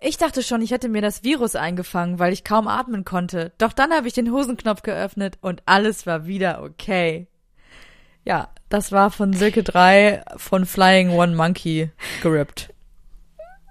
Ich dachte schon, ich hätte mir das Virus eingefangen, weil ich kaum atmen konnte. Doch dann habe ich den Hosenknopf geöffnet und alles war wieder okay. Ja, das war von Silke 3 von Flying One Monkey gerippt.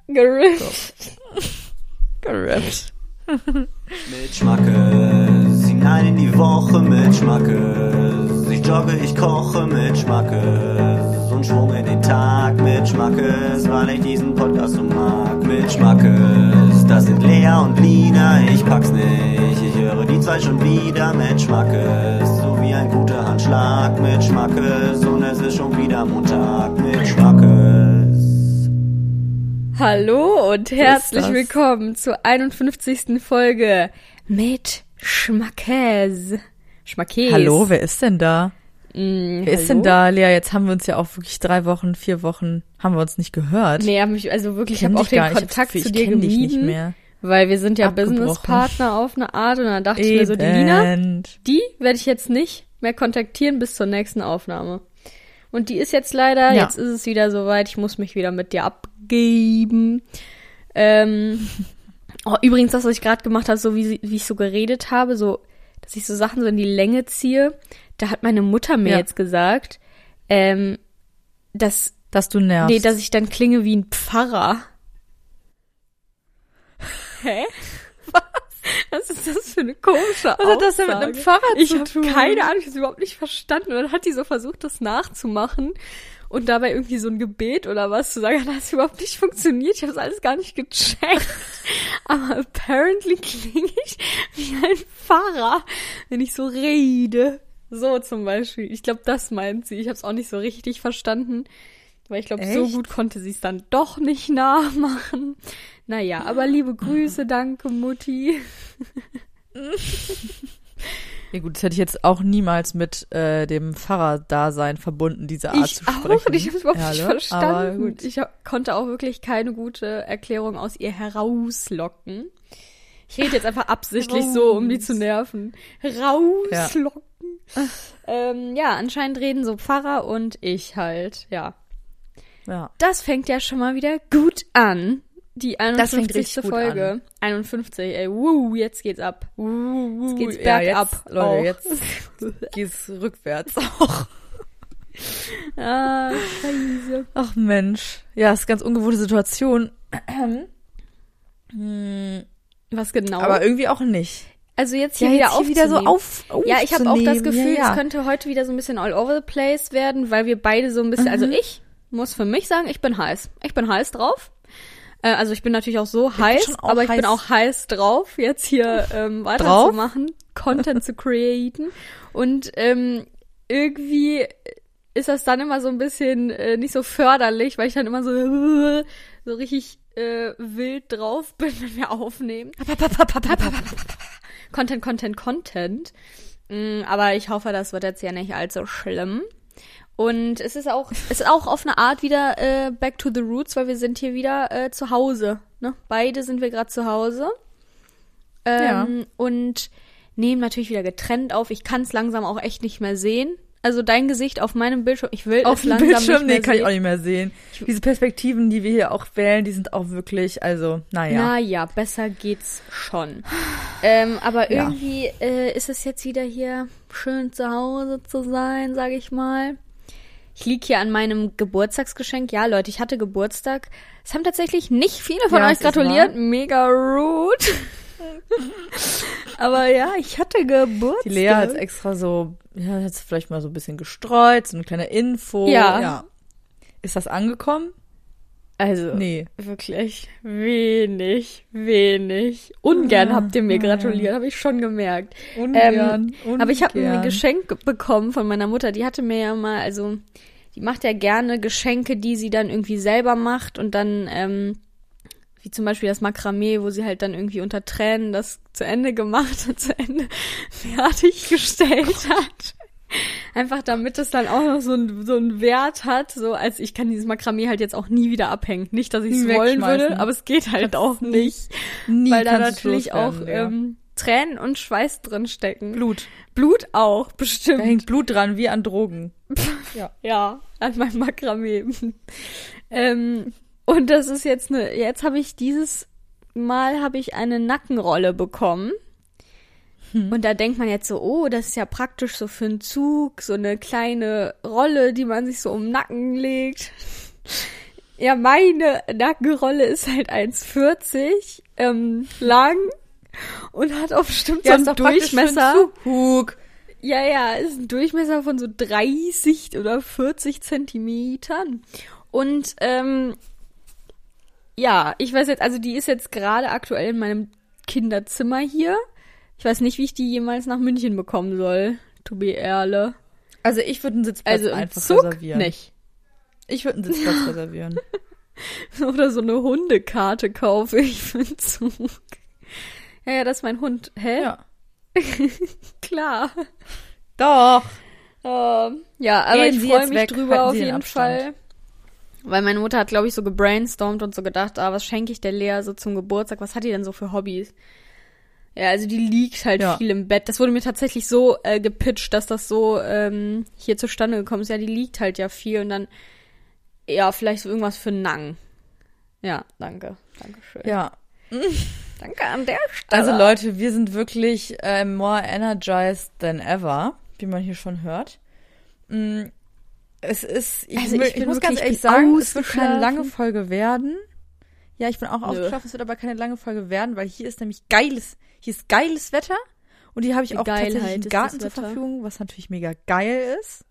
Gerippt. So. gerippt. mit Schmackes, hinein in die Woche mit Schmackes. Ich jogge, ich koche mit Schmackes. Und Schwung in den Tag mit Schmackes, weil ich diesen Podcast so mag. Mit Schmackes, das sind Lea und Lina, ich pack's nicht. Ich höre die zwei schon wieder mit Schmackes. So wie ein guter Handschlag mit Schmackes. Und es ist schon wieder Montag mit Schmackes. Hallo und herzlich willkommen zur 51. Folge mit Schmackes. Schmackes. Hallo, wer ist denn da? Mm, Wer ist denn da, Lea? Jetzt haben wir uns ja auch wirklich drei Wochen, vier Wochen, haben wir uns nicht gehört. Nee, hab mich, also wirklich, ich habe auch den nicht. Ich Kontakt hab's- zu ich dir dich nicht gemieden, mehr. weil wir sind ja. Businesspartner auf eine Art und dann dachte ich mir so, die Lina, Eben. die werde ich jetzt nicht mehr kontaktieren bis zur nächsten Aufnahme. Und die ist jetzt leider, Ja. jetzt ist es wieder soweit, ich muss mich wieder mit dir abgeben. Ähm, oh, übrigens, das, was ich gerade gemacht habe, so wie, wie ich so geredet habe, so, dass ich so Sachen so in die Länge ziehe, da hat meine Mutter mir Ja. jetzt gesagt, ähm, dass, Dass du nervst. nee, dass ich dann klinge wie ein Pfarrer. Hä? Was? Was ist das für eine komische Was hat das denn mit einem Aussage? Pfarrer Ich zu habe tun? keine Ahnung, ich habe es überhaupt nicht verstanden. Und dann hat die so versucht, das nachzumachen und dabei irgendwie so ein Gebet oder was zu sagen. Das hat überhaupt nicht funktioniert. Ich habe es alles gar nicht gecheckt. Aber apparently klinge ich wie ein Pfarrer, wenn ich so rede. So zum Beispiel. Ich glaube, das meint sie. Ich habe es auch nicht so richtig verstanden. Weil ich glaube, so gut konnte sie es dann doch nicht nachmachen. Naja, aber liebe Grüße, danke Mutti. Ja gut, das hätte ich jetzt auch niemals mit äh, dem Pfarrer-Dasein verbunden, diese Art Ich zu auch sprechen. nicht, ich habe überhaupt nicht Erle, Aber verstanden. Ich hab, konnte auch wirklich keine gute Erklärung aus ihr herauslocken. Ich rede jetzt einfach absichtlich so, um die zu nerven. Rauslocken. Ähm, ja, anscheinend reden so Pfarrer und ich halt, ja. Ja. Das fängt ja schon mal wieder gut an. Die Das fängt 51. richtig gut Folge. an. 51, ey, wuh, jetzt geht's ab. Uh, Jetzt geht's ja, bergab Jetzt, Leute, jetzt geht's rückwärts auch. Ah, scheiße. Ach Mensch. Ja, ist ganz ungewohnte Situation. Hm, Was genau? Aber irgendwie auch nicht. also jetzt hier Ja, wieder jetzt hier wieder so auf. Ja, ich habe auch das. Gefühl, ja, ja. es könnte heute wieder so ein bisschen all over the place werden, weil wir beide so ein bisschen, also Mhm. ich muss für mich sagen, ich bin heiß. Ich bin heiß drauf. Äh, also ich bin natürlich auch so heiß, schon auch aber ich bin heiß. auch heiß drauf, jetzt hier ähm, weiterzumachen, Content zu createn. Und ähm, irgendwie ist das dann immer so ein bisschen äh, nicht so förderlich, weil ich dann immer so, so richtig äh, wild drauf bin, wenn wir aufnehmen. Content, Content, Content. Mm, Aber ich hoffe, das wird jetzt ja nicht allzu schlimm. Und es ist auch, es ist auch auf eine Art wieder äh, back to the roots, weil wir sind hier wieder äh, zu Hause. Ne? Beide sind wir gerade zu Hause. Ähm, Und nehmen natürlich wieder getrennt auf. Ich kann es langsam auch echt nicht mehr sehen. Also dein Gesicht auf meinem Bildschirm, ich will Auf es dem langsam Bildschirm, nicht mehr nee, kann ich auch nicht mehr sehen. Diese Perspektiven, die wir hier auch wählen, die sind auch wirklich, also, naja. Naja, besser geht's schon. ähm, aber Ja. irgendwie äh, ist es jetzt wieder hier schön zu Hause zu sein, sage ich mal. Ich lieg hier an meinem Geburtstagsgeschenk. Ja, Leute, ich hatte Geburtstag. Es haben tatsächlich nicht viele von Ja, euch gratuliert. Mega rude. aber ja, ich hatte Geburtstag. Die Lea hat extra so, ja, hat vielleicht mal so ein bisschen gestreut, so eine kleine Info. Ja. Ist das angekommen? Also, Nee. wirklich wenig, wenig. Ungern Ah, habt ihr mir gratuliert, habe ich schon gemerkt. Ungern, Ähm, Aber ich habe ein ungern. Geschenk bekommen von meiner Mutter. Die hatte mir ja mal, also die macht ja gerne Geschenke, die sie dann irgendwie selber macht und dann, ähm, wie zum Beispiel das Makramee, wo sie halt dann irgendwie unter Tränen das zu Ende gemacht und zu Ende fertiggestellt hat. Einfach damit es dann auch noch so ein so einen Wert hat, so als ich kann dieses Makramee halt jetzt auch nie wieder abhängen. Nicht, dass ich es wollen würde, aber es geht halt auch nicht, Nie weil da natürlich auch Lea. ähm, Tränen und Schweiß drin stecken. Blut. Blut auch, bestimmt. Da hängt Blut dran, wie an Drogen. ja. Ja, an meinem Makramee. ähm, und das ist jetzt eine, jetzt habe ich dieses Mal habe ich eine Nackenrolle bekommen. Und da denkt man jetzt so, oh, das ist ja praktisch so für einen Zug, so eine kleine Rolle, die man sich so um den Nacken legt. Ja, meine Nackenrolle ist halt 1,40 ähm, lang und hat auch bestimmt so einen Durchmesser. Zug. Ja, ja, ist ein Durchmesser von so 30 oder 40 Zentimetern. Und ähm, ja, ich weiß jetzt, also die ist jetzt gerade aktuell in meinem Kinderzimmer hier. Ich weiß nicht, wie ich die jemals nach München bekommen soll, to be ehrlich. Also ich würde einen Sitzplatz Also einfach Zug reservieren. nicht. Ich würde einen Sitzplatz reservieren. Oder so eine Hundekarte kaufe ich für den Zug. Ja, ja, das ist mein Hund. Hä? Ja. Klar. Doch. Ähm, ja, aber Gehen ich freue mich drüber auf jeden Abstand. Fall. Weil meine Mutter hat, glaube ich, so gebrainstormt und so gedacht, ah, was schenke ich der Lea so zum Geburtstag? Was hat die denn so für Hobbys? Ja, also die liegt halt Ja. viel im Bett. Das wurde mir tatsächlich so äh, gepitcht, dass das so ähm, hier zustande gekommen ist. Ja, die liegt halt ja viel und dann, ja, vielleicht so irgendwas für Nang. Ja, danke. Dankeschön. Ja. Danke an der Stelle. Also Leute, wir sind wirklich äh, more energized than ever, wie man hier schon hört. Es ist, ich, Also ich ich muss ganz ehrlich sagen, es wird keine lange Folge werden. Ja, ich bin auch ausgeschlafen, es wird aber keine lange Folge werden, weil hier ist nämlich geiles, hier ist geiles Wetter und hier habe ich Die auch Geilheit tatsächlich einen Garten zur. Verfügung, was natürlich mega geil ist.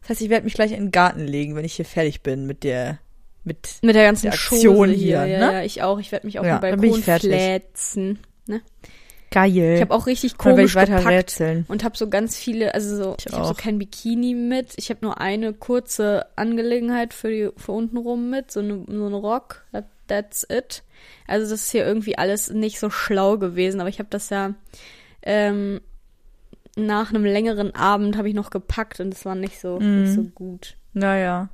Das heißt, ich werde mich gleich in den Garten legen, wenn ich hier fertig bin mit der, mit Mit der ganzen der Aktion hier, hier. Ja, ne? ja, ich auch. Ich werde mich auf Ja, den Balkon flätzen. Ne? Geil. Ich habe auch richtig komisch gepackt rätseln. und habe so ganz viele, also so, Ich ich, habe so kein Bikini mit. Ich habe nur eine kurze Angelegenheit für die für unten rum mit, so eine so eine Rock. That, that's it. Also das ist hier irgendwie alles nicht so schlau gewesen, aber ich habe das ja ähm, nach einem längeren Abend habe ich noch gepackt und es war nicht so Mhm. nicht so gut. Naja.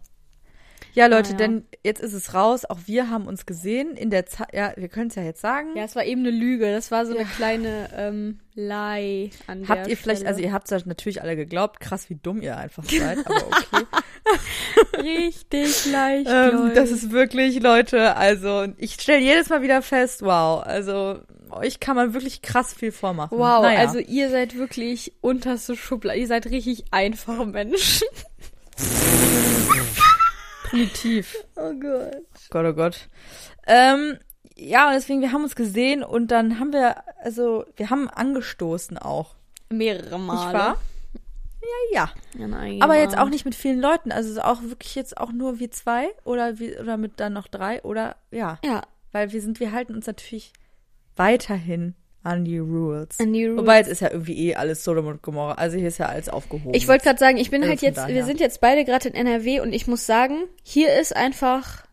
Ja, Leute, Naja. denn jetzt ist es raus. Auch wir haben uns gesehen in der Zeit. Ja, wir können es ja jetzt sagen. Ja, es war eben eine Lüge. Das war so Ja. eine kleine ähm, Lie an habt ihr vielleicht, Stelle. also ihr habt es natürlich alle geglaubt, krass, wie dumm ihr einfach seid, aber okay. richtig leicht. ähm, das ist wirklich, Leute, also ich stelle jedes Mal wieder fest, wow, also euch kann man wirklich krass viel vormachen. Wow, naja. also ihr seid wirklich unterste Schublade. Ihr seid richtig einfache Menschen. primitiv. Oh Gott. Gott, oh Gott. Ähm, ja, deswegen, wir haben uns gesehen und dann haben wir, also, wir haben angestoßen auch. Mehrere Male. Nicht wahr? Ja, ja. Ja, Aber jetzt auch nicht mit vielen Leuten, also auch wirklich jetzt auch nur wir zwei oder wie, oder mit dann noch drei oder ja, Ja, weil wir sind, wir halten uns natürlich weiterhin an die Rules. an die Rules. Wobei jetzt ist ja irgendwie eh alles Sodom und Gomorra, also hier ist ja alles aufgehoben. Ich wollte gerade sagen, ich bin Also halt jetzt, daher. wir sind jetzt beide gerade in NRW und ich muss sagen, hier ist einfach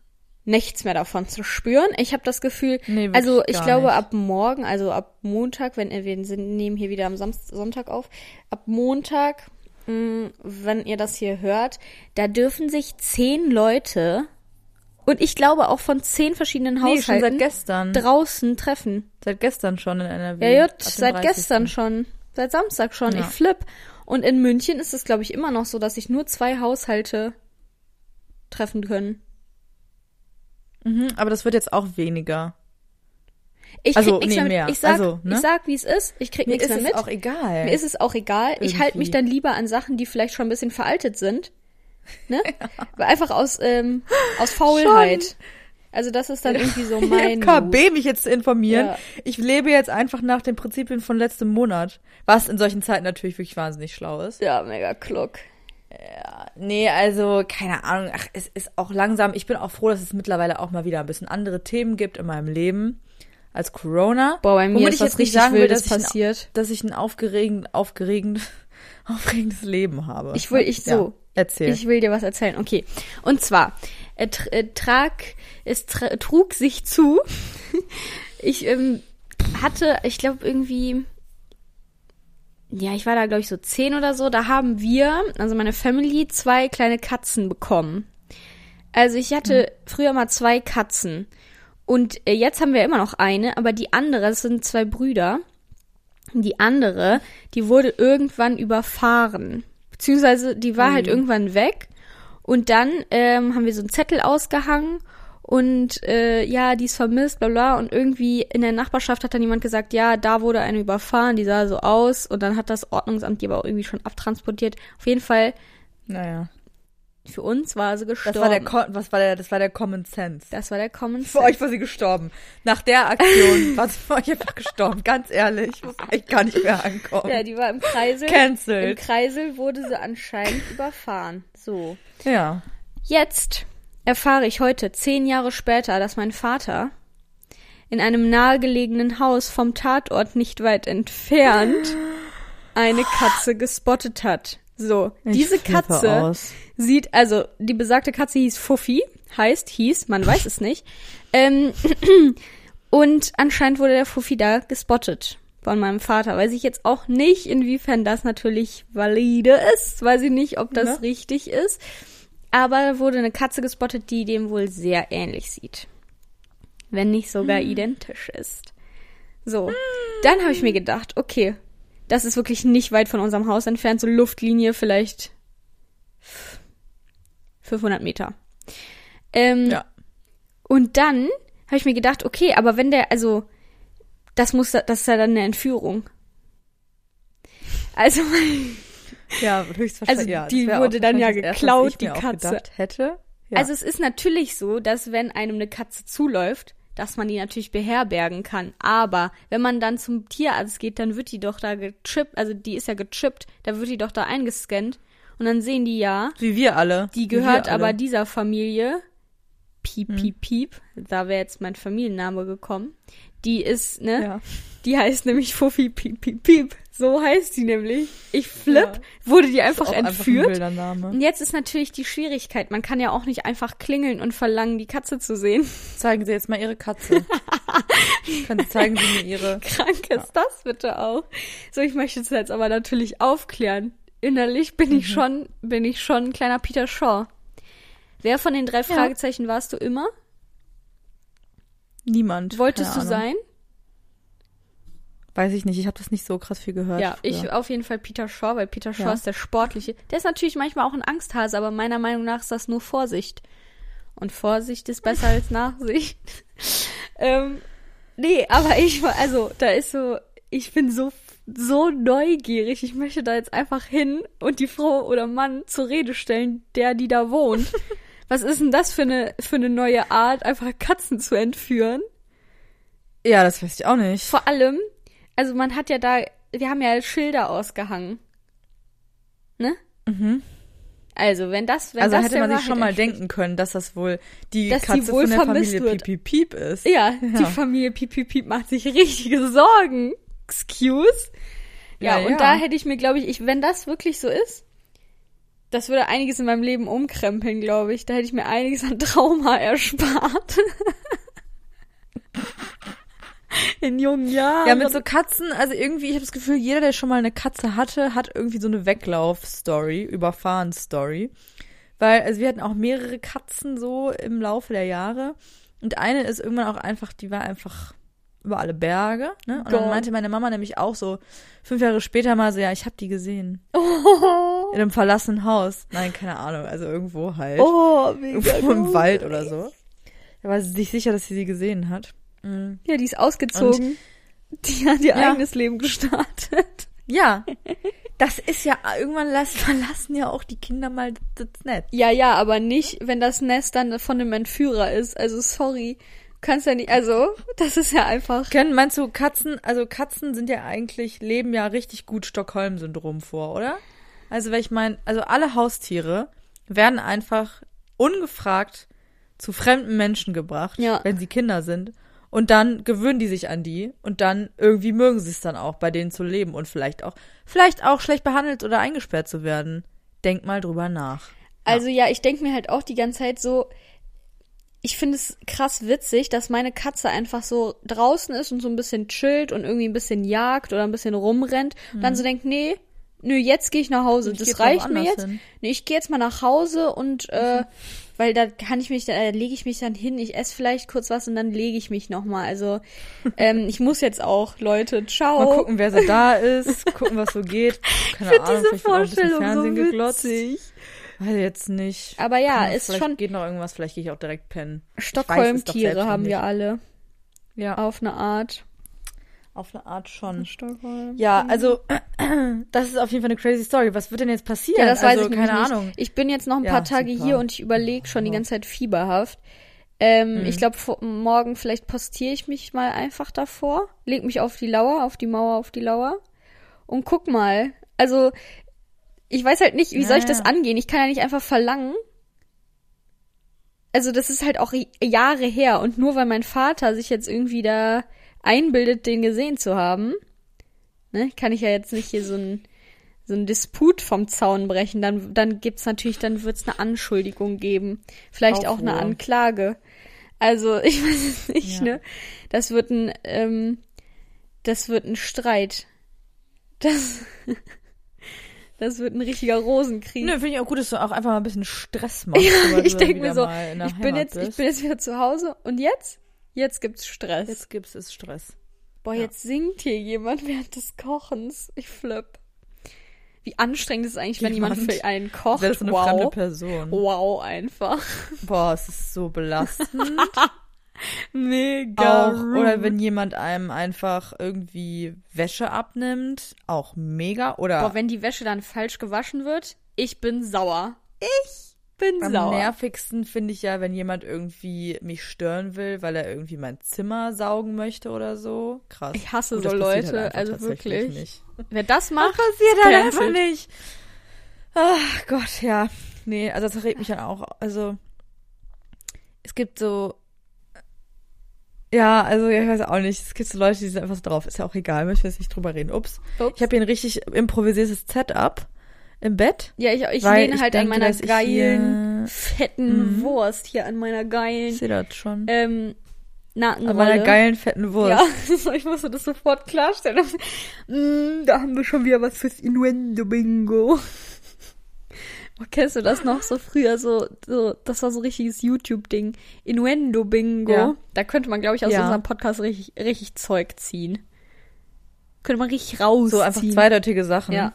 nichts mehr davon zu spüren. Ich habe das Gefühl, Nee, also ich glaube nicht. ab morgen, also ab Montag, wenn wir sind, nehmen hier wieder am Samst Sonntag auf, ab Montag, mh, wenn ihr das hier hört, da dürfen sich zehn Leute und ich glaube auch von zehn verschiedenen nee, schon Haushalten seit gestern. draußen treffen. Seit gestern schon in NRW. Ja, dem seit 30.. gestern schon. Seit Samstag schon. Ja. Ich flipp. Und in München ist es, glaube ich, immer noch so, dass sich nur zwei Haushalte treffen können. Mhm, aber das wird jetzt auch weniger. Ich krieg Also, nichts nee, mehr mehr. Ich sag, Also, ne? ich sag, wie es ist. Ich krieg Mir nichts ist mehr es mit. auch egal. Mir ist es auch egal. Ich halte mich Irgendwie. dann lieber an Sachen, die vielleicht schon ein bisschen veraltet sind. Ne? Weil Einfach aus, ähm, aus Faulheit. Also das ist dann irgendwie so mein. KB mich jetzt zu informieren. Ja. Ich lebe jetzt einfach nach den Prinzipien von letztem Monat. Was in solchen Zeiten natürlich wirklich wahnsinnig schlau ist. Ja, mega kluck. Nee, also keine Ahnung. Ach, es ist auch langsam. Ich bin auch froh, dass es mittlerweile auch mal wieder ein bisschen andere Themen gibt in meinem Leben als Corona. Boah, bei mir Womit ist ich was jetzt richtig sagen will, dass ich ein- passiert. Dass ich ein aufgeregend, aufgeregend, aufregendes Leben habe. Ich will, ich so. Erzähl. Ich will dir was erzählen. Okay. Und zwar, er äh, trag, es tr trug sich zu. ich ähm, hatte, ich glaube irgendwie, ja, ich war da glaube ich so zehn oder so. Da haben wir, also meine Family, zwei kleine Katzen bekommen. Also ich hatte früher mal zwei Katzen. Und äh, jetzt haben wir immer noch eine, aber die andere, das sind zwei Brüder. Die andere, die wurde irgendwann überfahren. Beziehungsweise die war halt irgendwann weg. Und dann ähm, haben wir so einen Zettel ausgehangen und äh, ja, die ist vermisst, bla bla. Und irgendwie in der Nachbarschaft hat dann jemand gesagt, ja, da wurde eine überfahren, die sah so aus. Und dann hat das Ordnungsamt die aber auch irgendwie schon abtransportiert. Auf jeden Fall, Naja. Für uns war sie gestorben. Das war der, Ko- was war der, das war der Common Sense. das war der Common Für euch war sie gestorben. Nach der Aktion war sie für euch einfach gestorben. Ganz ehrlich, ich muss echt gar nicht mehr ankommen. Ja, die war im Kreisel. Im Cancelled. Kreisel wurde sie anscheinend überfahren. So. Ja. Jetzt erfahre ich heute, zehn Jahre später, dass mein Vater in einem nahegelegenen Haus vom Tatort nicht weit entfernt eine Katze gespottet hat. So, diese Ich flippe Katze aus. sieht, also die besagte Katze hieß Fuffi, heißt, hieß, man weiß es nicht. Ähm, und anscheinend wurde der Fuffi da gespottet von meinem Vater. Weiß ich jetzt auch nicht, inwiefern das natürlich valide ist. Weiß ich nicht, ob das Ne? richtig ist. Aber wurde eine Katze gespottet, die dem wohl sehr ähnlich sieht. Wenn nicht sogar identisch ist. So, dann habe ich mir gedacht, okay, das ist wirklich nicht weit von unserem Haus entfernt, so Luftlinie vielleicht 500 Meter. Ähm, Ja. Und dann habe ich mir gedacht, okay, aber wenn der, also, das muss, das ist ja dann eine Entführung. Also, Ja, höchstwahrscheinlich. Also, ja, die wurde dann ja geklaut, ich die Katze. hätte. Ja. also es ist natürlich so, dass wenn einem eine Katze zuläuft, dass man die natürlich beherbergen kann. Aber wenn man dann zum Tierarzt geht, dann wird die doch da gechippt, also die ist ja gechippt, da wird die doch da eingescannt und dann sehen die ja, wie wir alle. Die gehört alle. aber dieser Familie. Piep, Hm. piep, piep. Da wäre jetzt mein Familienname gekommen. Die ist, ne? Ja. Die heißt nämlich Fuffi, piep, piep, piep. So heißt die nämlich. Ich flip. Ja. Wurde die einfach auch Einfach ein entführt. und jetzt ist natürlich die Schwierigkeit. Man kann ja auch nicht einfach klingeln und verlangen, die Katze zu sehen. Zeigen Sie jetzt mal Ihre Katze. Können zeigen Sie mir Ihre. Krank ist das bitte auch. So, ich möchte es jetzt aber natürlich aufklären. Innerlich bin Mhm. ich schon, bin ich schon ein kleiner Peter Shaw. Wer von den drei Fragezeichen warst du immer? Niemand. Wolltest du sein? Weiß ich nicht. Ich habe das nicht so krass viel gehört. Ja, früher. ich auf jeden Fall Peter Shaw, weil Peter Shaw Ja. ist der Sportliche. Der ist natürlich manchmal auch ein Angsthase, aber meiner Meinung nach ist das nur Vorsicht. Und Vorsicht ist besser als Nachsicht. ähm, nee, aber ich war, also, da ist so, ich bin so, so neugierig. Ich möchte da jetzt einfach hin und die Frau oder Mann zur Rede stellen, der, die da wohnt. Was ist denn das für eine, für eine neue Art, einfach Katzen zu entführen? Ja, das weiß ich auch nicht. Vor allem, also man hat ja da, wir haben ja Schilder ausgehangen. Ne? Mhm. Also, wenn das, wenn Also das hätte man sich Wahrheit schon mal entspricht- denken können, dass das wohl die Dass die Katze wohl von der Familie wird. Piep Piep Piep ist. Ja, die Ja. Familie Piep Piep Piep macht sich richtige Sorgen. Excuse? Ja, Ja, und ja. da hätte ich mir, glaube ich, ich, wenn das wirklich so ist, das würde einiges in meinem Leben umkrempeln, glaube ich. Da hätte ich mir einiges an Trauma erspart. in jungen Jahren. Ja, mit so Katzen, also irgendwie, ich habe das Gefühl, jeder, der schon mal eine Katze hatte, hat irgendwie so eine Weglauf-Story, Überfahren-Story. Weil, also wir hatten auch mehrere Katzen so im Laufe der Jahre. Und eine ist irgendwann auch einfach, die war einfach über alle Berge. Ne? Und Gott. dann meinte meine Mama nämlich auch so fünf Jahre später mal so, ja, ich habe die gesehen. oh, In einem verlassenen Haus. Nein, keine Ahnung, also irgendwo halt. oh, mega irgendwo im. Wald oder so. Da war sie sich sicher, dass sie sie gesehen hat. Mhm. Ja, die ist ausgezogen. die hat ihr Ja. eigenes Leben gestartet. Ja. Das ist ja, irgendwann las- verlassen ja auch die Kinder mal das Netz. Ja, ja, aber nicht, wenn das Nest dann von einem Entführer ist. Also sorry, du kannst ja nicht, also das ist ja einfach. Können, meinst du, Katzen, also Katzen sind ja eigentlich, leben ja richtig gut Stockholm-Syndrom vor, oder? Also, weil ich meine, also alle Haustiere werden einfach ungefragt zu fremden Menschen gebracht, Ja. wenn sie Kinder sind. Und dann gewöhnen die sich an die und dann irgendwie mögen sie es dann auch, bei denen zu leben und vielleicht auch, vielleicht auch schlecht behandelt oder eingesperrt zu werden. Denk mal drüber nach. Also ja, ich denk mir halt auch die ganze Zeit so, ich finde es krass witzig, dass meine Katze einfach so draußen ist und so ein bisschen chillt und irgendwie ein bisschen jagt oder ein bisschen rumrennt und dann so denkt, nee, nö, jetzt gehe ich nach Hause. Ich das reicht mir jetzt. hin. Nee, ich gehe jetzt mal nach Hause und äh, weil da kann ich mich, da lege ich mich dann hin, ich esse vielleicht kurz was und dann lege ich mich nochmal. Also ähm, ich muss jetzt auch, Leute, ciao. Mal gucken, wer so da ist, gucken, was so geht. Keine Ich Ahnung, diese wird auch Vorstellung Fernsehen so geglotzt. witzig. Weiß jetzt nicht. Aber ja, ist vielleicht schon geht noch irgendwas, vielleicht gehe ich auch direkt pennen. Stockholm-Tiere haben nicht. wir alle. Ja, Auf eine Art. Auf eine Art schon. Stockholm. Ja, also das ist auf jeden Fall eine crazy Story. Was wird denn jetzt passieren? Ja, das also, weiß ich keine nicht. Ahnung. Ich bin jetzt noch ein Ja, paar Tage super. hier und ich überlege schon die ganze Zeit fieberhaft. Ähm, Mhm. Ich glaube, morgen vielleicht postiere ich mich mal einfach davor, leg mich auf die Lauer, auf die Mauer, auf die Lauer und guck mal. Also, ich weiß halt nicht, wie soll ich das Ja. angehen? Ich kann ja nicht einfach verlangen. Also, das ist halt auch Jahre her und nur weil mein Vater sich jetzt irgendwie da einbildet, den gesehen zu haben, ne, kann ich ja jetzt nicht hier so ein so ein Disput vom Zaun brechen, dann, dann gibt's natürlich, dann wird's eine Anschuldigung geben. Vielleicht auch eine Aufruhr. Anklage. Also, ich weiß es nicht, Ja. ne? Das wird ein, ähm, das wird ein Streit. Das, das wird ein richtiger Rosenkrieg. Nö, finde ich auch gut, dass du auch einfach mal ein bisschen Stress machst. Ja, ich denke mir so, ich bin Heimat jetzt, ich bin jetzt wieder zu Hause und jetzt? Jetzt gibt's Stress. Jetzt gibt's es Stress. Boah, Ja. jetzt singt hier jemand während des Kochens. Ich flipp. Wie anstrengend ist es eigentlich, wenn jemand Jemand? für einen kocht? Das so eine fremde wow. Person? Wow, einfach. Boah, es ist so belastend. Mega. auch, oder wenn jemand einem einfach irgendwie Wäsche abnimmt, auch mega. Oder Boah, wenn die Wäsche dann falsch gewaschen wird, ich bin sauer. Ich bin am sauer. nervigsten finde ich ja, wenn jemand irgendwie mich stören will, weil er irgendwie mein Zimmer saugen möchte oder so. Krass. Ich hasse Gut, so das passiert Leute, halt also wirklich. Nicht. Wer das macht, passiert halt einfach nicht. Ach Gott, ja. Nee, also das regt mich dann auch. Also es gibt so ja, also ich weiß auch nicht. Es gibt so Leute, die sind einfach so drauf. Ist ja auch egal, möchte jetzt nicht drüber reden. Ups. Ups. Ich habe hier ein richtig improvisiertes Setup im Bett. Ja, ich, ich lehne ich halt an denke, meiner dass ich geilen, hier- fetten Mhm. Wurst hier, an meiner Ich geilen sehe das schon. ähm, Nackenrolle. An meiner geilen fetten Wurst. Ja, ich musste das sofort klarstellen. Mm, da haben wir schon wieder was fürs Innuendo-Bingo. Oh, kennst du das noch so früher? So, so, das war so richtiges YouTube-Ding. Innuendo-Bingo. Ja. Da könnte man, glaube ich, aus Ja. unserem Podcast richtig, richtig Zeug ziehen. Könnte man richtig rausziehen. So einfach zweideutige Sachen. Ja.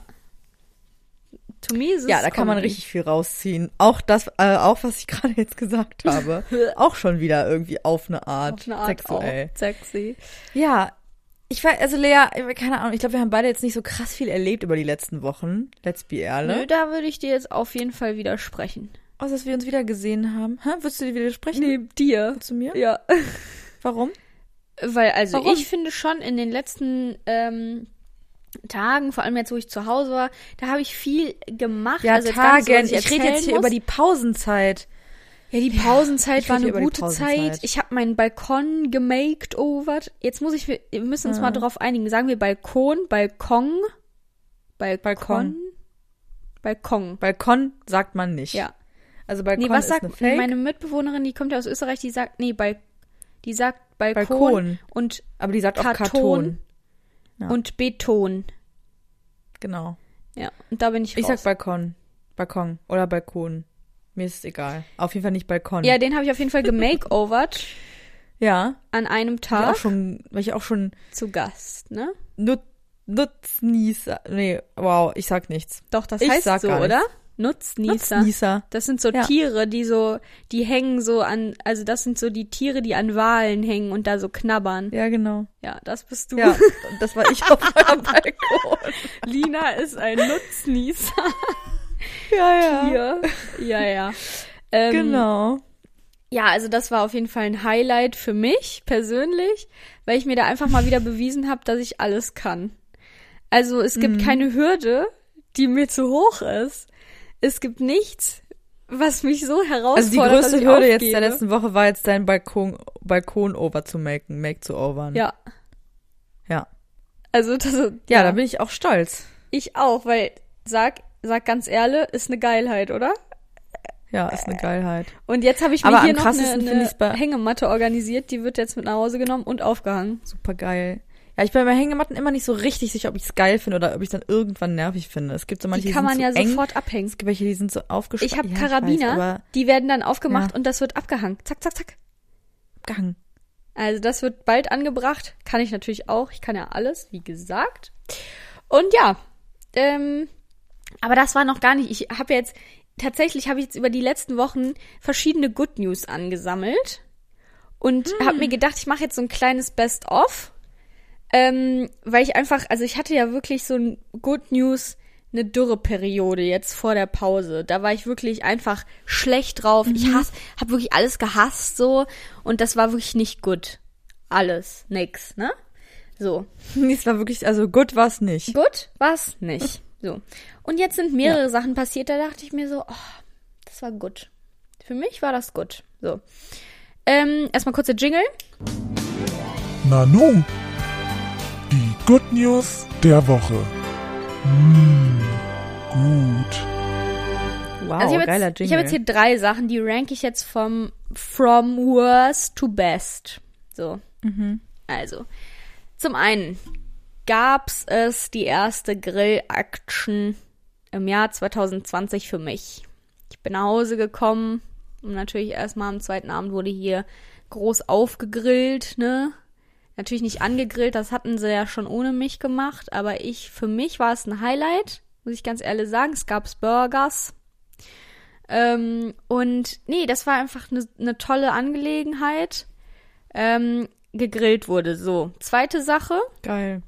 To me is Ja, da kann man richtig viel rausziehen. Auch das, äh, auch was ich gerade jetzt gesagt habe, auch schon wieder irgendwie auf eine Art, Auf eine Art sexuell. auch sexy. Ja, ich weiß, also Lea, keine Ahnung, ich glaube, wir haben beide jetzt nicht so krass viel erlebt über die letzten Wochen. Let's be Nö, ehrlich. da würde ich dir jetzt auf jeden Fall widersprechen. Außer, dass wir uns wieder gesehen haben. Hä? Würdest du dir widersprechen? Nee, dir. Zu mir? Ja. Warum? Weil, also Warum? ich finde schon in den letzten ähm, Tagen, vor allem jetzt, wo ich zu Hause war, da habe ich viel gemacht. Ja, also nicht so, Tagen. dass ich rede jetzt hier muss. über die Pausenzeit. Ja, die Pausenzeit ich war eine gute. Zeit. Ich habe meinen Balkon gemakeovert. Jetzt muss ich, wir müssen uns Ja. mal drauf einigen. Sagen wir Balkon, Balkon, Balkon, Balkon. Balkon. Balkon sagt man nicht. Ja. Also Balkon Nee, was ist eine sagt Fake. meine Mitbewohnerin, die kommt ja aus Österreich, die sagt, nee, Bal die sagt Balkon, Balkon. und, aber die sagt auch Karton. Ja. und Beton. Genau. Ja, und da bin ich Ich raus. sag Balkon. Balkon oder Balkon. Mir ist es egal. Auf jeden Fall nicht Balkon. Ja, den habe ich auf jeden Fall gemakeovert ja. an einem War ich auch Tag schon, war ich auch schon zu Gast, ne? Nut Nutznießer. Nee, wow, ich sag nichts. Doch, das Ich heißt so, oder? nichts. Nutznießer. Nutznießer. Das sind so Ja. Tiere, die so, die hängen so an, also das sind so die Tiere, die an Walen hängen und da so knabbern. Ja, genau. Ja, das bist du. Ja, das war ich auf eurem Balkon. Lina ist ein Nutznießer. Ja, ja. Hier. Ja, ja. Ähm, Genau. Ja, also das war auf jeden Fall ein Highlight für mich persönlich, weil ich mir da einfach mal wieder bewiesen habe, dass ich alles kann. Also es gibt Mhm. keine Hürde, die mir zu hoch ist. Es gibt nichts, was mich so herausfordert. Also die größte Hürde jetzt der letzten Woche war jetzt dein Balkon, Balkon over zu maken, make zu overn. Ja, Ja. also das, ja, Ja, da bin ich auch stolz. ich auch, weil sag, sag ganz ehrlich, ist eine Geilheit, oder? Ja, ist eine Geilheit. Und jetzt habe ich mir Aber hier noch eine, eine Hängematte organisiert, die wird jetzt mit nach Hause genommen und aufgehangen. Super geil. Ja, ich bin bei Hängematten immer nicht so richtig sicher, ob ich es geil finde oder ob ich es dann irgendwann nervig finde. Es gibt so manche, Die kann man sind ja eng. sofort abhängen. Es gibt welche, die sind so aufgespannt. Ich habe ja, Karabiner, weiß, aber die werden dann aufgemacht Ja. und das wird abgehangen. Zack, zack, zack. abgehangen. Also das wird bald angebracht. Kann ich natürlich auch. Ich kann ja alles, wie gesagt. Und ja, ähm, aber das war noch gar nicht. Ich habe jetzt, tatsächlich habe ich jetzt über die letzten Wochen verschiedene Good News angesammelt und Hm. habe mir gedacht, ich mache jetzt so ein kleines Best-of, ähm, weil ich einfach, also ich hatte ja wirklich so ein Good News, eine Dürreperiode jetzt vor der Pause. Da war ich wirklich einfach schlecht drauf. Ich Mhm. hasse, habe wirklich alles gehasst so und das war wirklich nicht gut. Alles, nix, ne? So. Es war wirklich, also gut war es nicht. Gut, was nicht. So. Und jetzt sind mehrere Sachen passiert, da dachte ich mir so, oh, das war gut. Für mich war das gut. So. Ähm, erstmal kurze Jingle. Nanu, Good News der Woche. Mmh, gut. Wow, also ich habe geiler jetzt, Jingle. ich hab jetzt hier drei Sachen, die rank ich jetzt vom from worst to best. So. Mhm. Also, zum einen gab's es die erste Grill-Action im Jahr 2020 für mich. Ich bin nach Hause gekommen und natürlich erstmal am zweiten Abend wurde hier groß aufgegrillt, ne? Natürlich nicht angegrillt, das hatten sie ja schon ohne mich gemacht, aber ich, für mich war es ein Highlight, muss ich ganz ehrlich sagen. Es gab's Burgers. Ähm, und nee, das war einfach eine ne tolle Angelegenheit. Ähm, gegrillt wurde. So, zweite Sache. Geil.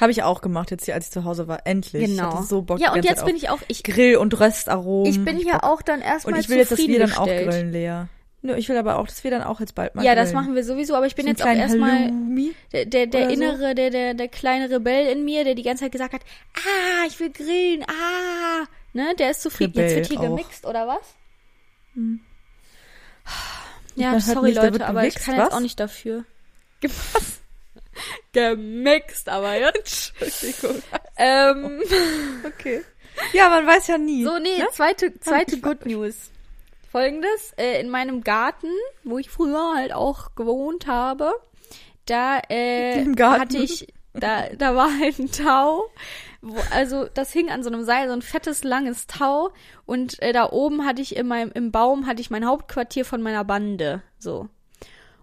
Habe ich auch gemacht, jetzt hier, als ich zu Hause war. Endlich. Ich Genau. hatte so Bock ja, und jetzt bin ich auch, ich, Grill und Röstaromen. ich bin hier auch dann erstmal Und ich will jetzt, dass wir dann auch grillen, Lea. Nö, ich will aber auch, dass wir dann auch jetzt bald mal Ja, grillen. das machen wir sowieso, aber ich bin So jetzt auch erstmal der, der, der oder so. innere, der, der, der kleine Rebell in mir, der die ganze Zeit gesagt hat, ah, ich will grillen, ah, ne, der ist zufrieden. jetzt Rebell wird hier auch. gemixt, oder was? Man Ja, sorry nicht, Leute, aber ich gemixt, kann jetzt was? auch nicht dafür. Was? Gemixt, aber jetzt. Entschuldigung. ähm, Okay. Ja, man weiß ja nie. So, nee, Ne? zweite, zweite Good News. Folgendes, äh, in meinem Garten, wo ich früher halt auch gewohnt habe, da äh, hatte ich, da, da war halt ein Tau, wo, also das hing an so einem Seil, so ein fettes, langes Tau und äh, da oben hatte ich in meinem, im Baum hatte ich mein Hauptquartier von meiner Bande, so.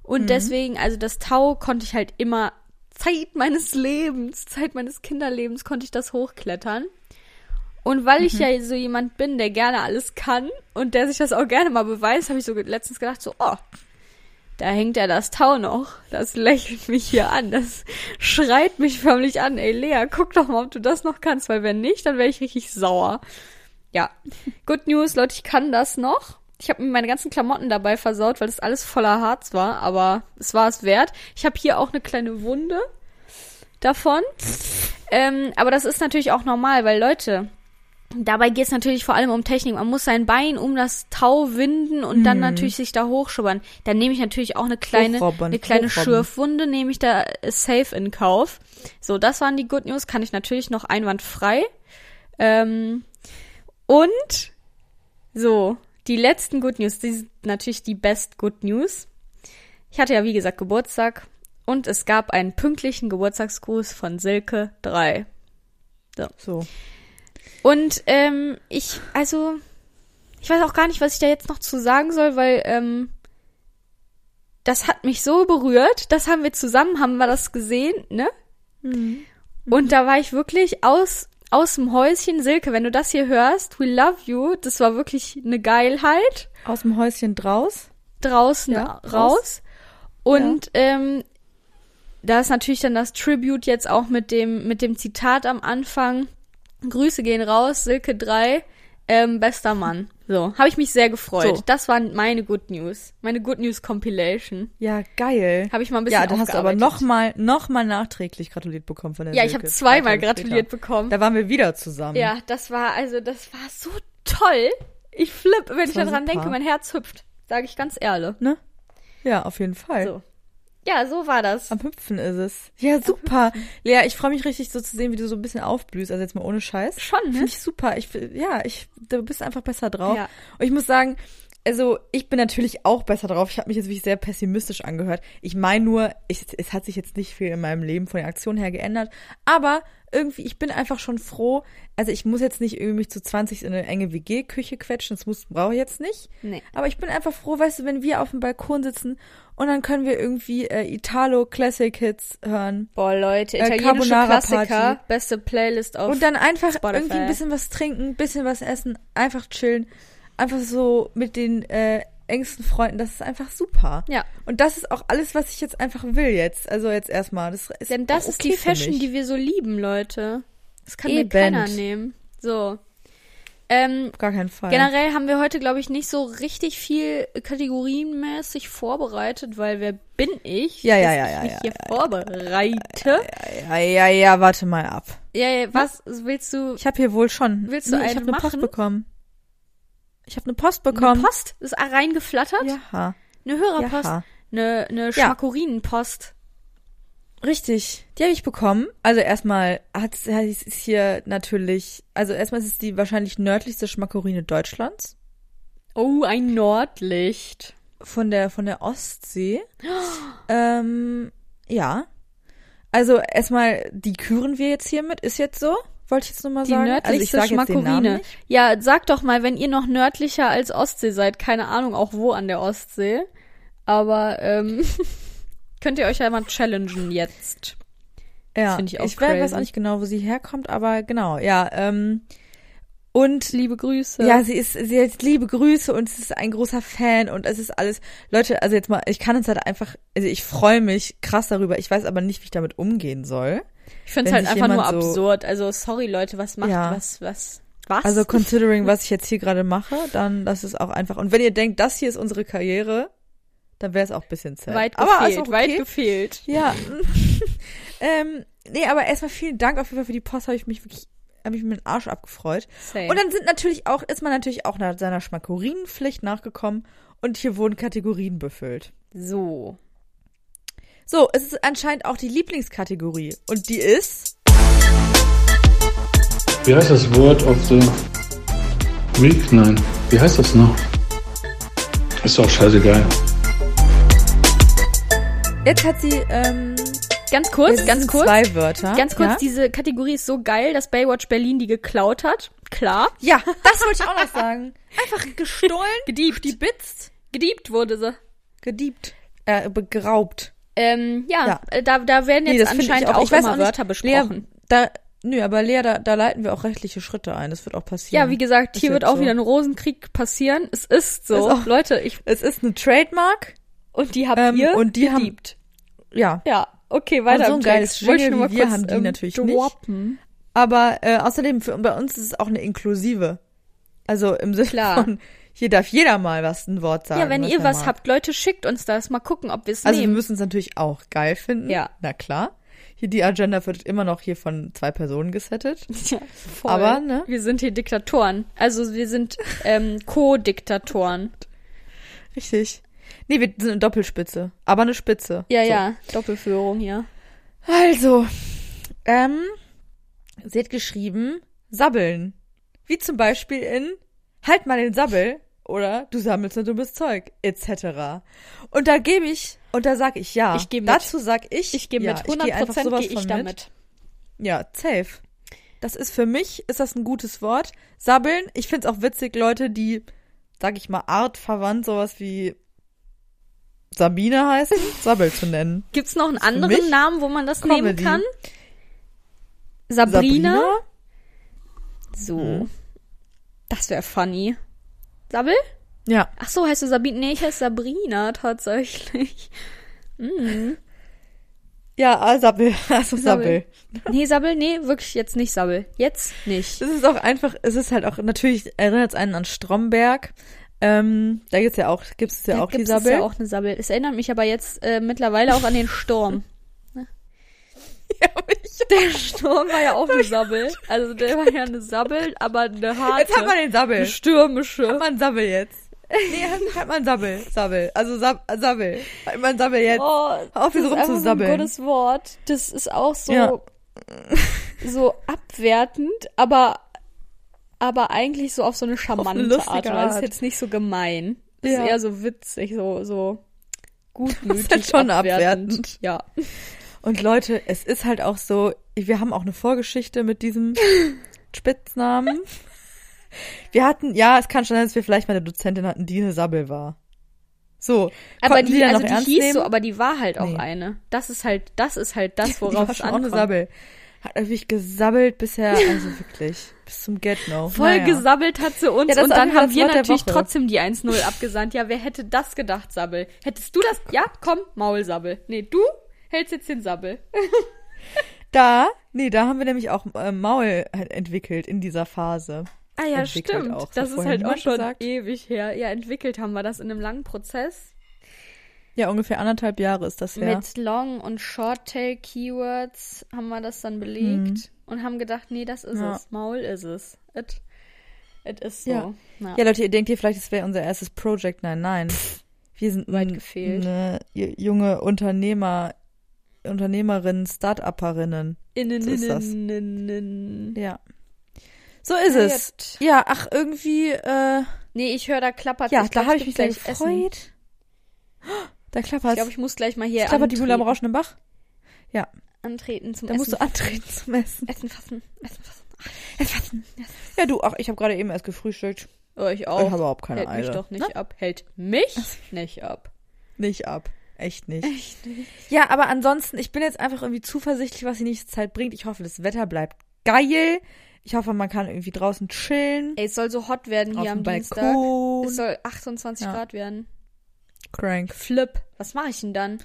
Und deswegen, also das Tau konnte ich halt immer Zeit meines Lebens, Zeit meines Kinderlebens konnte ich das hochklettern. Und weil ich ja so jemand bin, der gerne alles kann und der sich das auch gerne mal beweist, habe ich so letztens gedacht, so, oh, da hängt ja das Tau noch. Das lächelt mich hier an. Das schreit mich förmlich an. Ey, Lea, guck doch mal, ob du das noch kannst, weil wenn nicht, dann wäre ich richtig sauer. Ja. Good News, Leute, ich kann das noch. Ich habe mir meine ganzen Klamotten dabei versaut, weil das alles voller Harz war, aber es war es wert. Ich habe hier auch eine kleine Wunde davon. Ähm, aber das ist natürlich auch normal, weil Leute, dabei geht es natürlich vor allem um Technik. Man muss sein Bein um das Tau winden und dann natürlich sich da hochschubbern. Dann nehme ich natürlich auch eine kleine, Hochrobben, eine kleine hochrobben. Schürfwunde, nehme ich da äh, safe in Kauf. So, das waren die Good News, kann ich natürlich noch einwandfrei. Ähm, und so, die letzten Good News, die sind natürlich die Best Good News. Ich hatte ja, wie gesagt, Geburtstag und es gab einen pünktlichen Geburtstagsgruß von Silke 3. So. Und ähm, ich, also, ich weiß auch gar nicht, was ich da jetzt noch zu sagen soll, weil ähm, das hat mich so berührt. Das haben wir zusammen, haben wir das gesehen, ne? Und da war ich wirklich aus aus dem Häuschen, Silke, wenn du das hier hörst, we love you. Das war wirklich eine Geilheit. Aus dem Häuschen draus. draußen Ja, raus. Und ähm, da ist natürlich dann das Tribute jetzt auch mit dem, mit dem Zitat am Anfang. Grüße gehen raus, Silke 3, ähm, bester Mann. So, habe ich mich sehr gefreut. So. Das waren meine Good News. Meine Good News Compilation. Ja, geil. Habe ich mal ein bisschen Ja, da hast du aber nochmal noch mal nachträglich gratuliert bekommen von der Ja, ich Silke. habe zweimal gratuliert später. bekommen. Da waren wir wieder zusammen. Ja, das war, also, das war so toll. Ich flipp, wenn ich war daran super. denke, mein Herz hüpft. Sage ich ganz ehrlich. Ne? Ja, auf jeden Fall. So. Ja, so war das. Am Hüpfen ist es. Ja, super. Lea, ich freue mich richtig so zu sehen, wie du so ein bisschen aufblühst. Also jetzt mal ohne Scheiß. Schon, ne? Finde ich super. Ich, ja, ich, du bist einfach besser drauf. Ja. Und ich muss sagen, also ich bin natürlich auch besser drauf. Ich habe mich jetzt wirklich sehr pessimistisch angehört. Ich meine nur, ich, es hat sich jetzt nicht viel in meinem Leben von der Aktion her geändert. Aber irgendwie, ich bin einfach schon froh. Also ich muss jetzt nicht irgendwie mich zu 20 in eine enge WG-Küche quetschen. Das muss, brauche ich jetzt nicht. Nee. Aber ich bin einfach froh, weißt du, wenn wir auf dem Balkon sitzen und dann können wir irgendwie äh, Italo Classic Hits hören. Boah, Leute, Äh, italienische Carbonara Klassiker, beste Playlist auf Und dann einfach Spotify. irgendwie ein bisschen was trinken, ein bisschen was essen, einfach chillen. Einfach so mit den äh, engsten Freunden, das ist einfach super. Ja. Und das ist auch alles, was ich jetzt einfach will jetzt. Also jetzt erstmal. Das ist Denn das auch ist okay die Fashion, die wir so lieben, Leute. das kann eh eine keiner nehmen. So. Ähm, Auf gar keinen Fall. generell haben wir heute, glaube ich, nicht so richtig viel kategorienmäßig vorbereitet, weil wer bin ich? Ja, ja, dass ja, ich ja, mich ja, hier ja, vorbereite. ja, ja, ja, warte mal ab. Ja, ja, was willst du? Ich habe hier wohl schon. Willst du Nee, ich eine habe eine Post machen? bekommen. Ich habe eine Post Eine bekommen. Post ist reingeflattert? Ja. Eine Hörerpost? Ja. Eine, eine Schmakorinenpost? Richtig, die habe ich bekommen. Also erstmal hat es ist hier natürlich, also erstmal ist es die wahrscheinlich nördlichste Schmakorine Deutschlands Oh, ein Nordlicht. von der von der Ostsee. ähm, ja. Also erstmal die küren wir jetzt hiermit, ist jetzt so. Wollte ich jetzt nur mal Die sagen. also ich nördlichste sag jetzt den Namen Schmakorine. nicht. Ja, sag doch mal, wenn ihr noch nördlicher als Ostsee seid, keine Ahnung auch wo an der Ostsee, aber ähm, könnt ihr euch ja mal challengen jetzt. Ja, ich auch ich weiß crazy. auch nicht genau, wo sie herkommt, aber genau, ja. Ähm, und Liebe Grüße. Ja, sie ist, sie hat liebe Grüße und sie ist ein großer Fan und es ist alles, Leute, also jetzt mal, ich kann es halt einfach, also ich freue mich krass darüber, ich weiß aber nicht, wie ich damit umgehen soll. Ich finde es halt einfach nur so- absurd. Also sorry Leute, was macht Ja. was was was? Also considering, was ich jetzt hier gerade mache, dann das ist auch einfach, und wenn ihr denkt, das hier ist unsere Karriere, dann wäre es auch ein bisschen sad. weit aber gefehlt, ist auch weit okay. gefehlt. Ja. ähm, nee, aber erstmal vielen Dank auf jeden Fall für die Post, habe ich mich wirklich, habe ich mir den Arsch abgefreut. Same. Und dann sind natürlich auch, ist man natürlich auch nach seiner Schmakorinenpflicht nachgekommen und hier wurden Kategorien befüllt. so. So, es ist anscheinend auch die Lieblingskategorie. Und die ist. Wie heißt das Wort of the Week? Nein. Wie heißt das noch? Ist doch scheißegal. Jetzt hat sie, ähm. Ganz kurz, ganz kurz. Zwei Wörter. Ganz kurz, ja? diese Kategorie ist so geil, dass Baywatch Berlin die geklaut hat. Klar. Ja, das wollte ich auch noch sagen. Einfach gestohlen, Gediebt. gebitzt, Gediebt wurde sie. gediebt, äh, geraubt. Ähm, ja, Ja. äh, Da, da werden Nee, jetzt finde anscheinend ich auch. auch, Ich weiß immer auch nicht, Wörter Lea, besprochen. da, nö, aber Lea, da, da leiten wir auch rechtliche Schritte ein. Das wird auch passieren. Ja, wie gesagt, hier wird auch so. wieder ein Rosenkrieg passieren. Es ist so. Ist auch- Leute, ich, Es ist eine Trademark. und die habt Ähm, ihr und die haben- gediebt. Ja. Ja, okay, weiter Und so ein geiles Jingle wie wir kurz, haben die ähm, natürlich nicht. droppen. Aber äh, außerdem, für, bei uns ist es auch eine inklusive. Also im Sinne Klar. von, hier darf jeder mal was ein Wort sagen. Ja, wenn ihr was mag. habt, Leute, schickt uns das. Mal gucken, ob wir es Also wir nehmen. müssen es natürlich auch geil finden. Ja. Na klar. Hier die Agenda wird immer noch hier von zwei Personen gesettet. Ja, voll. Aber, ne? Wir sind hier Diktatoren. Also wir sind ähm, Co-Diktatoren. Richtig. Nee, wir sind eine Doppelspitze. Aber eine Spitze. Ja, so. ja, Doppelführung hier. Also, ähm, sie hat geschrieben, sabbeln. Wie zum Beispiel in Halt mal den Sabbel oder Du sammelst nur dummes Zeug, etc. Und da gebe ich, und da sag ich ja. Ich geh mit. Dazu sag ich, Ich gehe ja, mit. geh 100 einfach Prozent sowas gehe ich von damit. Ja, safe. Das ist für mich, ist das ein gutes Wort. Sabbeln, ich find's auch witzig, Leute, die, sag ich mal, artverwandt sowas wie Sabine heißen, Sabbel zu nennen. Gibt's noch einen anderen Namen, wo man das nehmen Comedy. kann? Sabrina? So. Das wäre funny. Sabbel? Ja. Ach so, heißt du Sabine? Nee, ich heiße Sabrina tatsächlich. Mm. Ja, Sabbel. Also Sabbel. Sabbel. Nee, Sabbel? Nee, wirklich jetzt nicht Sabbel. Jetzt nicht. Es ist auch einfach, es ist halt auch, natürlich erinnert es einen an Stromberg. Ähm, da gibt's ja auch, gibt's ja Da auch die gibt's es Sabbel. ja auch eine Sabbel. Es erinnert mich aber jetzt äh, mittlerweile auch an den Sturm. Ja, Der Sturm war ja auch eine Sabbel. Also der war ja eine Sabbel, aber eine harte. Jetzt hat man den Sabbel. eine stürmische. Hat man Sabbel jetzt. Nee, hat, man Sabbel. Sabbel. Also Sab Sabbel. Hat man Sabbel jetzt. Oh, auf, das so ist einfach so ein gutes Wort. Das ist auch so, Ja. so abwertend, aber, aber eigentlich so auf so eine charmante lustige Art. Weil es ist Art. jetzt nicht so gemein. Es Ja. ist eher so witzig, so, so gutmütig. halt schon abwertend. Ja. Und Leute, es ist halt auch so, wir haben auch eine Vorgeschichte mit diesem Spitznamen. Wir hatten, ja, es kann schon sein, dass wir vielleicht mal eine Dozentin hatten, die eine Sabbel war. So. Aber die, dann also noch die hieß nehmen? so, aber die war halt auch Nee. eine. Das ist halt, das ist halt das, Die worauf es schon auch eine ankommt. Sabbel. Hat natürlich gesabbelt bisher, also wirklich, bis zum Get-No. Voll Naja. gesabbelt hat sie uns Ja, und dann haben wir natürlich trotzdem die 1-0 abgesandt. Ja, wer hätte das gedacht, Sabbel? Hättest du das? Ja, komm, Maulsabbel. Nee, du hältst jetzt den Sabbel. Da, nee, da haben wir nämlich auch äh, Maul halt entwickelt in dieser Phase. Ah ja, Entwickelt stimmt. auch. Das ist halt auch schon gesagt. ewig her. Ja, entwickelt haben wir das in einem langen Prozess. Ja, ungefähr anderthalb Jahre ist das her. Mit Long- und Short-Tail-Keywords haben wir das dann belegt und haben gedacht, nee, das ist Mhm. Ja. es. Maul ist es. It, it is so. Ja. Ja. Ja, Leute, ihr denkt ihr vielleicht, es wäre unser erstes Project. Nein, nein. Wir sind weit gefehlt. Eine j- junge Unternehmer, Unternehmerinnen, Start-Upperinnen. Innen, So ist das. innen, innen. Ja. So ist Ja, es. jetzt. Ja, ach, irgendwie, äh, Nee, ich höre, da klappert ja, Ich da habe ich mich gleich gleich Essen. gefreut. Da Ich klappert glaube, ich muss gleich mal hier klappert die Mühle am antreten- rauschenden Bach. antreten zum Da Essen. musst du antreten zum Essen. Essen fassen. Essen fassen. Essen. Ja, du, ach, ich habe gerade eben erst gefrühstückt. Oh, ich Ich auch. habe überhaupt keine Hält mich Eile. doch nicht ab. Hält mich nicht ab. Nicht ab. Echt nicht. Ja, aber ansonsten, ich bin jetzt einfach irgendwie zuversichtlich, was die nächste Zeit bringt. Ich hoffe, das Wetter bleibt geil. Ich hoffe, man kann irgendwie draußen chillen. Ey, es soll so hot werden hier am Dienstag. Balkon. Es soll 28 Ja. Grad werden. Crank. Flip. Was mache ich denn dann?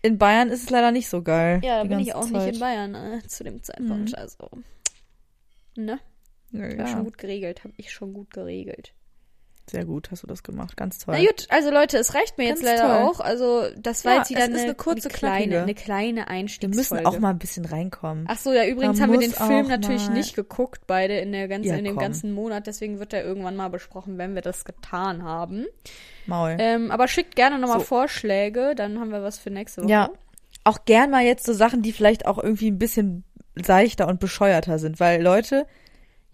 In Bayern ist es leider nicht so geil. Ja, da bin ich auch Zeit. nicht in Bayern äh, zu dem Zeitpunkt. Mhm. Also. Ne? Ja, Hab ich schon gut geregelt. Hab ich schon gut geregelt. Sehr gut hast du das gemacht. Ganz toll. Na gut, also Leute, es reicht mir jetzt Ganz leider toll. auch. Also, das war Ja, jetzt wieder eine, eine kurze, eine kleine, knackige. eine kleine Wir Einstiegsfolge. müssen auch mal ein bisschen reinkommen. Ach so, ja, übrigens Man haben wir den Film natürlich mal- nicht geguckt, beide in der ganzen, Ja, in dem komm. ganzen Monat, deswegen wird er irgendwann mal besprochen, wenn wir das getan haben. Maul. Ähm, aber schickt gerne nochmal So. Vorschläge, dann haben wir was für nächste Woche. Ja. Auch gern mal jetzt so Sachen, die vielleicht auch irgendwie ein bisschen seichter und bescheuerter sind, weil Leute,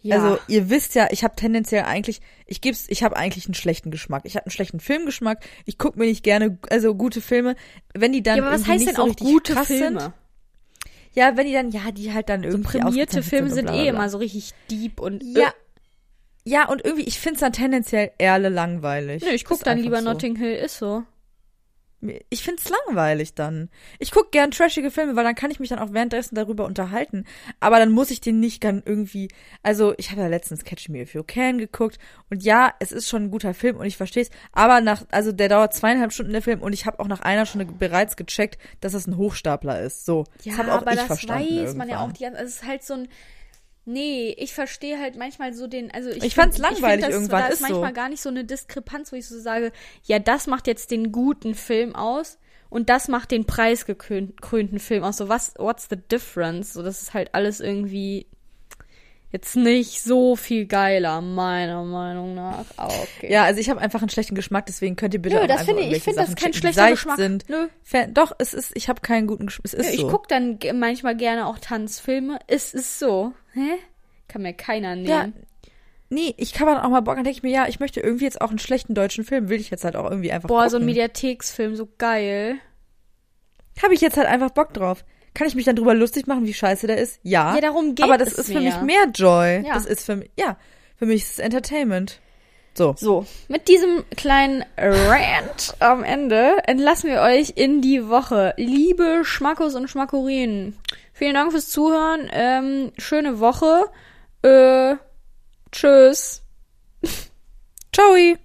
ja. also ihr wisst ja, ich habe tendenziell eigentlich, ich geb's, ich habe eigentlich einen schlechten Geschmack. Ich habe einen schlechten Filmgeschmack. Ich gucke mir nicht gerne, also gute Filme, wenn die dann ja, aber was heißt nicht denn so auch gute Filme? sind. Ja, wenn die dann, ja, die halt dann irgendwie Prämierte ausgezeichnet Filme sind bla, eh bla, immer so richtig deep und Ja. Ja, und irgendwie, ich find's dann tendenziell eher langweilig. Nö, ich guck dann lieber so. Notting Hill, ist so. Ich find's langweilig dann. Ich guck gern trashige Filme, weil dann kann ich mich dann auch währenddessen darüber unterhalten. Aber dann muss ich den nicht dann irgendwie. Also, ich habe ja letztens Catch Me If You Can geguckt. Und ja, es ist schon ein guter Film und ich versteh's. Aber nach, also der dauert zweieinhalb Stunden der Film und ich habe auch nach einer Stunde bereits gecheckt, dass das ein Hochstapler ist. So. Ja, das hab auch aber ich das verstanden weiß man ja auch die ganze, also es ist halt so ein Nee, ich verstehe halt manchmal so den, also ich, Ich fand's find- langweilig find, das, irgendwann, Da ist ist so. manchmal gar nicht so eine Diskrepanz, wo ich so sage, ja, das macht jetzt den guten Film aus und das macht den preisgekrönten Film aus. So was, what's the difference? So, das ist halt alles irgendwie jetzt nicht so viel geiler, meiner Meinung nach. Aber okay. Ja, also ich habe einfach einen schlechten Geschmack, deswegen könnt ihr bitte Nö, auch das finde ich, ich finde das kein schlechter Geschmack. Sind. Nö. Doch, es ist, ich habe keinen guten Geschmack. Es ist Nö, ich so. guck dann manchmal gerne auch Tanzfilme. Es ist so. Hä? Kann mir keiner nehmen. Ja, Nee, ich kann dann auch mal Bock, dann denke ich mir, ja, ich möchte irgendwie jetzt auch einen schlechten deutschen Film, will ich jetzt halt auch irgendwie einfach Boah, so ein gucken. Mediatheksfilm, so geil. Habe ich jetzt halt einfach Bock drauf. Kann ich mich dann drüber lustig machen, wie scheiße der ist? Ja. Ja, darum geht Aber das es ist für mich mehr Joy. Ja. Das ist für mich, ja, für mich ist es Entertainment. So. So, mit diesem kleinen Rant am Ende entlassen wir euch in die Woche. Liebe Schmackos und Schmackorien, vielen Dank fürs Zuhören. Ähm, schöne Woche. Äh, tschüss. Ciao.